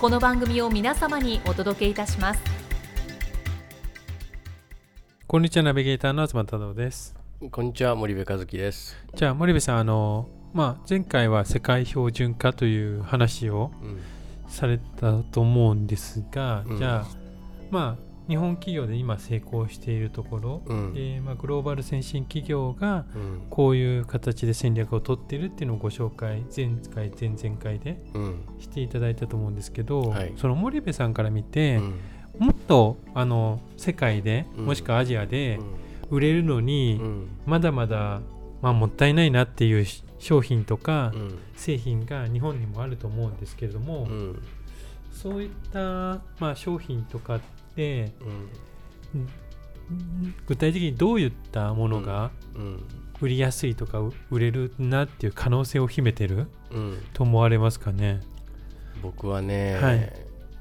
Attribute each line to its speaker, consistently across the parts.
Speaker 1: この番組を皆様にお届けいたします。
Speaker 2: こんにちはナビゲーターの東太郎です。
Speaker 3: こんにちは森部和樹です。
Speaker 2: じゃあ森部さんあのまあ前回は世界標準化という話を
Speaker 3: うん。
Speaker 2: されたと思うんですが、
Speaker 3: うん。
Speaker 2: じゃあまあ日本企業で今成功しているところ、
Speaker 3: うん。
Speaker 2: でまあ、グローバル先進企業が
Speaker 3: うん。
Speaker 2: こういう形で戦略を取っているっていうのをご紹介前回前々回で
Speaker 3: うん。
Speaker 2: していただいたと思うんですけど、
Speaker 3: はい。
Speaker 2: その森部さんから見て、
Speaker 3: うん。
Speaker 2: もっとあの世界で
Speaker 3: うん。
Speaker 2: もしくはアジアで売れるのに、
Speaker 3: うん。
Speaker 2: まだまだ、まあ、もったいないなっていうし商品とか
Speaker 3: うん。
Speaker 2: 製品が日本にもあると思うんですけれども、
Speaker 3: うん。
Speaker 2: そういった、まあ、商品とかって
Speaker 3: うん。
Speaker 2: ん具体的にどういったものが
Speaker 3: うん。
Speaker 2: 売りやすいとかう売れるなっていう可能性を秘めてる
Speaker 3: うん。
Speaker 2: と思われますかね？
Speaker 3: 僕はね、
Speaker 2: はい。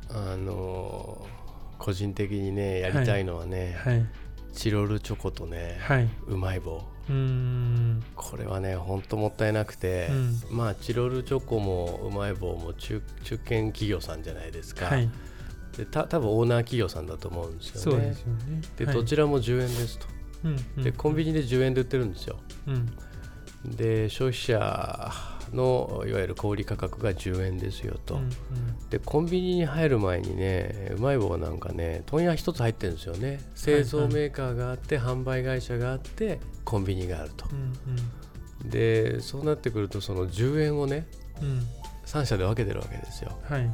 Speaker 3: あの個人的にねやりたいのはね、
Speaker 2: はい、
Speaker 3: チロルチョコとね、
Speaker 2: はい、
Speaker 3: うまい棒。
Speaker 2: うーん。
Speaker 3: これはねほんともったいなくて、
Speaker 2: うん。
Speaker 3: まあチロルチョコもうまい棒も中中堅企業さんじゃないですか、
Speaker 2: はい、
Speaker 3: でた多分オーナー企業さんだと思うんですよね。
Speaker 2: そうでね。
Speaker 3: で
Speaker 2: はい
Speaker 3: どちらも10円ですと、
Speaker 2: うんうん
Speaker 3: でコンビニで10円で売ってるんですよ。
Speaker 2: うん。
Speaker 3: で消費者のいわゆる小売価格が10円ですよと、
Speaker 2: うん
Speaker 3: でコンビニに入る前にねうまい棒なんかね問屋一つ入ってるんですよね。製造メーカーがあって、販売会社があってコンビニがあると。
Speaker 2: うん
Speaker 3: でそうなってくるとその10円をね
Speaker 2: うん。うん
Speaker 3: 3社で分けてるわけですよ。
Speaker 2: はい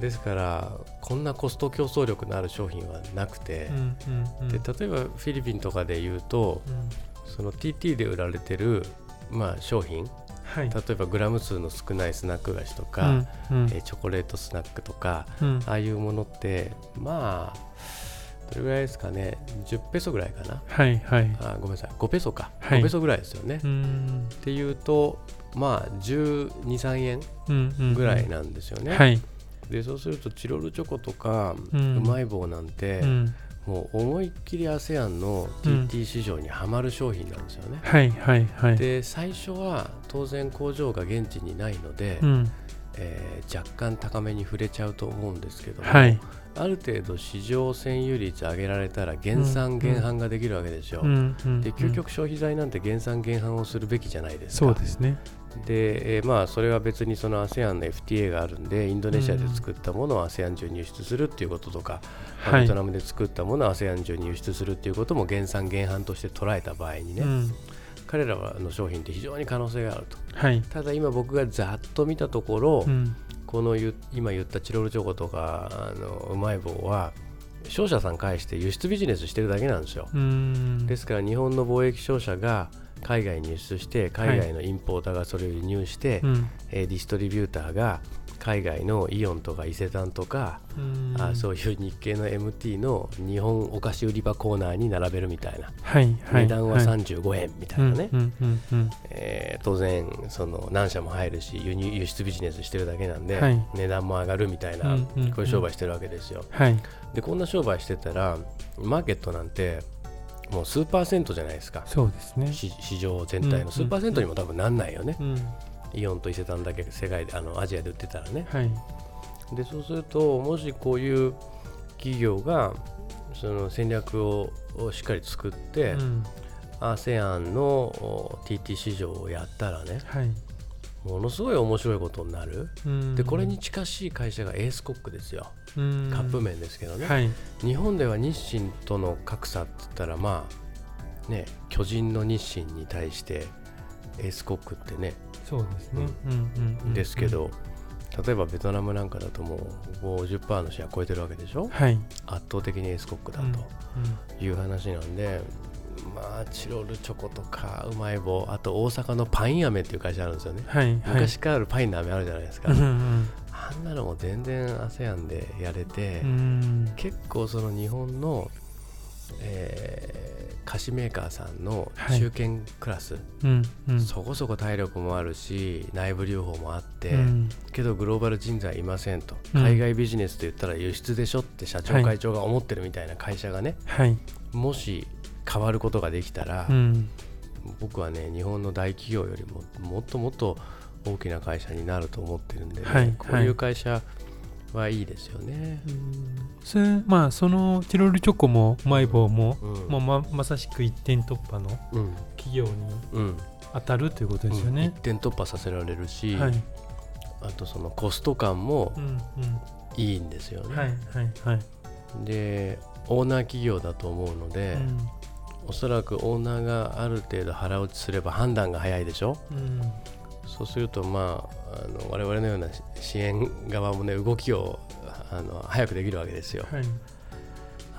Speaker 3: ですからこんなコスト競争力のある商品はなくてで例えばフィリピンとかで言うと
Speaker 2: うん。
Speaker 3: その TT で売られてる、まあ、商品
Speaker 2: はい。
Speaker 3: 例えばグラム数の少ないスナック菓子とか、
Speaker 2: うんうん。
Speaker 3: えーチョコレートスナックとか
Speaker 2: うん。
Speaker 3: ああいうものってまあどれぐらいですかね10ペソぐらいかな？
Speaker 2: はいはい。
Speaker 3: あごめんなさい。5ペソか、
Speaker 2: はい。
Speaker 3: 5ペソぐらいですよね、
Speaker 2: う
Speaker 3: っ
Speaker 2: ん
Speaker 3: ていうとまあ1 2 3円ぐらいなんですよね、
Speaker 2: はい
Speaker 3: でそうするとチロルチョコとか、
Speaker 2: う
Speaker 3: うんまい棒なんて、
Speaker 2: うん。
Speaker 3: もう思いっきり ASEAN の
Speaker 2: うん。
Speaker 3: TT 市場にはまる商品なんですよね、
Speaker 2: はいはいはい。
Speaker 3: で最初は当然工場が現地にないので、
Speaker 2: うん。
Speaker 3: えー若干高めに触れちゃうと思うんですけども、
Speaker 2: はい。
Speaker 3: ある程度市場占有率上げられたら減産減販ができるわけですよ、
Speaker 2: うんうん
Speaker 3: で究極消費財なんて減産減販をするべきじゃないですか。
Speaker 2: そうですね
Speaker 3: で、えーまあそれは別にその ASEAN の FTA があるんでインドネシアで作ったものを ASEAN 中に輸出するっていうこととか、まあ
Speaker 2: はい
Speaker 3: ベトナムで作ったものを ASEAN 中に輸出するっていうことも減産減販として捉えた場合にね、
Speaker 2: うん。
Speaker 3: 彼らの商品って非常に可能性があると。
Speaker 2: はい。
Speaker 3: ただ今僕がざっと見たところ、
Speaker 2: うん。
Speaker 3: このゆ今言ったチロルチョコとかあのうまい棒は商社さん介して輸出ビジネスしてるだけなんですよ、
Speaker 2: うん。
Speaker 3: ですから日本の貿易商社が海外に輸出して海外のインポーターがそれを輸入して、
Speaker 2: うん。
Speaker 3: えーディストリビューターが海外のイオンとか伊勢丹とか、
Speaker 2: うん。
Speaker 3: あそういう日系の MT の日本お菓子売り場コーナーに並べるみたいな、
Speaker 2: はいはい
Speaker 3: 値段は35円みたいなね、当然その何社も入るし輸入輸出ビジネスしてるだけなんで、
Speaker 2: はい。
Speaker 3: 値段も上がるみたいな、こういう商売してるわけですよ。
Speaker 2: はい。
Speaker 3: でこんな商売してたらマーケットなんてもう数パーセントじゃないですか。
Speaker 2: そうですね。
Speaker 3: 市市場全体
Speaker 2: うん
Speaker 3: の数パーセントにも多分なんないよね、
Speaker 2: うん。
Speaker 3: イオンと伊勢丹だけ世界であのアジアで売ってたらね。
Speaker 2: はい。
Speaker 3: でそうするともしこういう企業がその戦略ををしっかり作って、
Speaker 2: うん。
Speaker 3: ASEAN のお TT 市場をやったらね
Speaker 2: はい
Speaker 3: ものすごい面白いことになる、
Speaker 2: うん。
Speaker 3: でこれに近しい会社がエースコックですよ、
Speaker 2: うん。
Speaker 3: カップ麺ですけどね、
Speaker 2: はい。
Speaker 3: 日本では日清との格差って言ったらまあね巨人の日清に対してエースコックってね、
Speaker 2: そうですね、うん。
Speaker 3: ですけど例えばベトナムなんかだともう50%のシェア超えてるわけでしょ？
Speaker 2: はい。
Speaker 3: 圧倒的にエースコックだ
Speaker 2: うん
Speaker 3: という話なんで、まあチロルチョコとかうまい棒あと大阪のパイン飴っていう会社あるんですよね。
Speaker 2: はいはい。
Speaker 3: 昔からあるパインの飴あるじゃないですか、
Speaker 2: うんうん
Speaker 3: あんなのも全然 ASEAN でやれて、
Speaker 2: うん。
Speaker 3: 結構その日本の、えー菓子メーカーさんの
Speaker 2: はい。
Speaker 3: 中堅クラス、
Speaker 2: うんうん。
Speaker 3: そこそこ体力もあるし内部留保もあって、
Speaker 2: うん。
Speaker 3: けどグローバル人材いませんと、
Speaker 2: うん。
Speaker 3: 海外ビジネスと言ったら輸出でしょって社長
Speaker 2: はい。
Speaker 3: 会長が思ってるみたいな会社がね、
Speaker 2: はい。
Speaker 3: もし変わることができたら、
Speaker 2: うん。
Speaker 3: 僕はね日本の大企業よりももっともっと大きな会社になると思ってるんでね、
Speaker 2: はい
Speaker 3: こういう会社はいいですよね。
Speaker 2: それまあそのチロルチョコもうまい棒も、
Speaker 3: うん。
Speaker 2: もうままさしく一点突破の
Speaker 3: うん。
Speaker 2: 企業に
Speaker 3: うん。
Speaker 2: 当たるということですよ
Speaker 3: うん。
Speaker 2: ね
Speaker 3: 一。点突破させられるし、
Speaker 2: はい、
Speaker 3: あとそのコスト感も
Speaker 2: うん
Speaker 3: いいんですよね。
Speaker 2: うん、はいはいはい。
Speaker 3: でオーナー企業だと思うので、おそらくオーナーがある程度腹落ちすれば判断が早いでしょ？
Speaker 2: うん。うん
Speaker 3: そうするとまああの我々のような支援側もね動きをあの早くできるわけですよ。
Speaker 2: はい。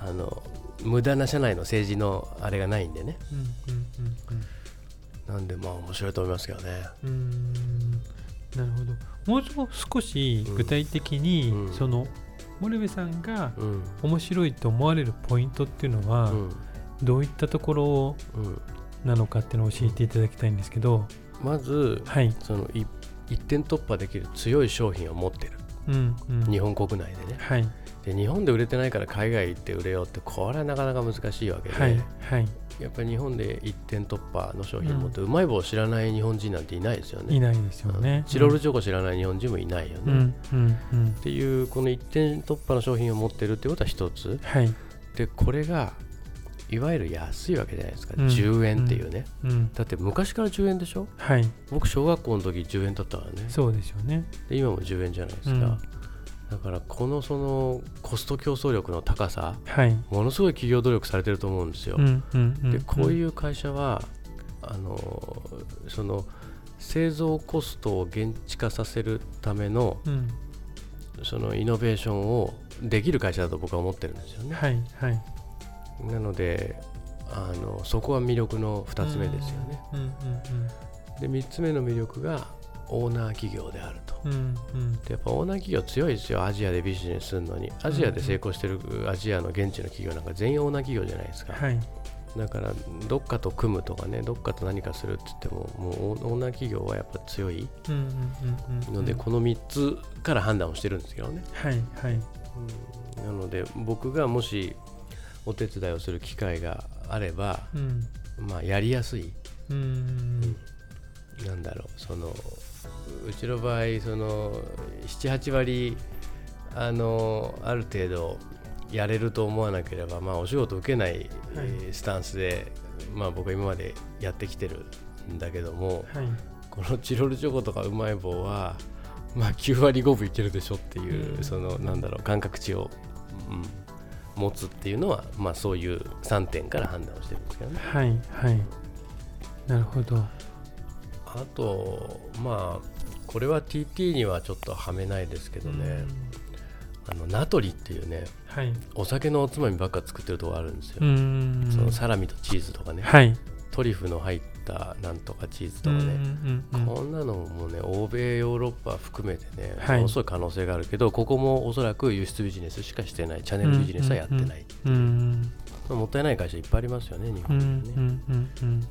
Speaker 3: あの無駄な社内の政治のあれがないんでね。
Speaker 2: うんうん
Speaker 3: なんでまあ面白いと思いますけどね。
Speaker 2: なるほど。もうちょっと少し具体的に、
Speaker 3: うん。
Speaker 2: その森部さんが
Speaker 3: うん。
Speaker 2: 面白いと思われるポイントっていうのは、
Speaker 3: うん
Speaker 2: どういったところ
Speaker 3: うん
Speaker 2: なのかっていうのを教えていただきたいんですけど。
Speaker 3: まず
Speaker 2: はい、
Speaker 3: そのい一点突破できる強い商品を持ってる。
Speaker 2: うんうん、
Speaker 3: 日本国内でね。
Speaker 2: はい。
Speaker 3: で日本で売れてないから海外行って売れようってこれはなかなか難しいわけで、
Speaker 2: はいはい。
Speaker 3: やっぱり日本で一点突破の商品を持って、うまい棒を知らない日本人なんていないですよね。
Speaker 2: いないですよね。
Speaker 3: うん。チロルチョコ知らない日本人もいないよね、
Speaker 2: うんうんうん。
Speaker 3: っていうこの一点突破の商品を持ってるってことは一つ。
Speaker 2: はい。
Speaker 3: でこれがいわゆる安いわけじゃないですか、
Speaker 2: うん。
Speaker 3: 10円っていうね、
Speaker 2: うん。
Speaker 3: だって昔から10円でしょ？
Speaker 2: はい。
Speaker 3: 僕小学校の時10円だったからね。
Speaker 2: そうですよね。
Speaker 3: で今も10円じゃないですか、
Speaker 2: うん。
Speaker 3: だからこのそのコスト競争力の高さ
Speaker 2: はい。
Speaker 3: ものすごい企業努力されてると思うんですよ、でこう
Speaker 2: う
Speaker 3: いう会社はあのその製造コストを現地化させるための
Speaker 2: ん、うん、
Speaker 3: そのイノベーションをできる会社だと僕は思ってるんですよね。
Speaker 2: はいはい
Speaker 3: なのであのそこは魅力の2つ目ですよね。
Speaker 2: うんうん
Speaker 3: で3つ目の魅力がオーナー企業であると。
Speaker 2: うんうん。うん
Speaker 3: でやっぱオーナー企業強いですよアジアでビジネスするのに。アジアで成功してるアジアの現地の企業なんか全員オーナー企業じゃないですか。
Speaker 2: はい。
Speaker 3: だからどっかと組むとかねどっかと何かするって言ってももうオーナー企業はやっぱ強いので、この3つから判断をしてるんですけどね、
Speaker 2: はいはい。
Speaker 3: なので僕がもしお手伝いをする機会があれば、
Speaker 2: うん。
Speaker 3: まあ、やりやすい。
Speaker 2: うん。
Speaker 3: なんだろう。そのうちの場合その78割あのある程度やれると思わなければ、まあ、お仕事受けない、えースタンスで、まあ、僕は今までやってきてるんだけども
Speaker 2: はい。
Speaker 3: このチロルチョコとかうまい棒は、まあ、9割5分いけるでしょっていう、
Speaker 2: うん。
Speaker 3: そのなんだろう感覚値を、うん、持つっていうのは、まあ、そういう3点から判断をしてるんですけどね。
Speaker 2: はいはい。なるほど。
Speaker 3: あとまあこれは TT にはちょっとはめないですけどね、あのナトリっていうね
Speaker 2: はい。
Speaker 3: お酒のおつまみばっか作ってるとこあるんですよ、
Speaker 2: うん。
Speaker 3: そのサラミとチーズとかね、
Speaker 2: はい。
Speaker 3: トリュフの入ったなんとかチーズと
Speaker 2: うん
Speaker 3: かね、
Speaker 2: うんうん。
Speaker 3: こんなのもね欧米ヨーロッパ含めてね、
Speaker 2: はい。
Speaker 3: ものすごい可能性があるけどここもおそらく輸出ビジネスしかしてないチャンネルビジネスはやってない、
Speaker 2: うん
Speaker 3: まあもったいない会社いっぱいありますよね日
Speaker 2: う
Speaker 3: 本
Speaker 2: ん
Speaker 3: にね、
Speaker 2: うんうん。うん。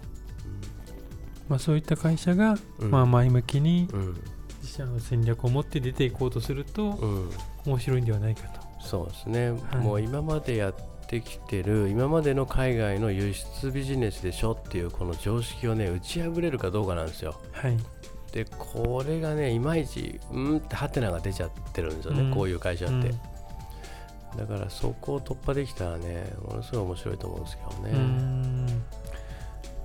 Speaker 2: まあそういった会社が
Speaker 3: うん。
Speaker 2: まあ前向きに
Speaker 3: うん。
Speaker 2: 自社の戦略を持って出ていこうとすると
Speaker 3: うん。
Speaker 2: 面白いんではないかと。
Speaker 3: そうですね、
Speaker 2: はい。
Speaker 3: もう今までやってきてる今までの海外の輸出ビジネスでしょっていうこの常識をね打ち破れるかどうかなんですよ。
Speaker 2: はい。
Speaker 3: でこれがねいまいちうんってハテナが出ちゃってるんですよね、
Speaker 2: うん。
Speaker 3: こういう会社って、
Speaker 2: うん。
Speaker 3: だからそこを突破できたらねものすごい面白いと思うんですけど
Speaker 2: う
Speaker 3: ね、
Speaker 2: ん。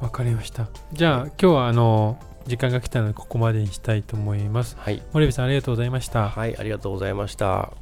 Speaker 2: わかりました。じゃあ今日はあの時間が来たのでここまでにしたいと思います。
Speaker 3: はい、
Speaker 2: 森部さんありがとうございました。
Speaker 3: はい、ありがとうございました。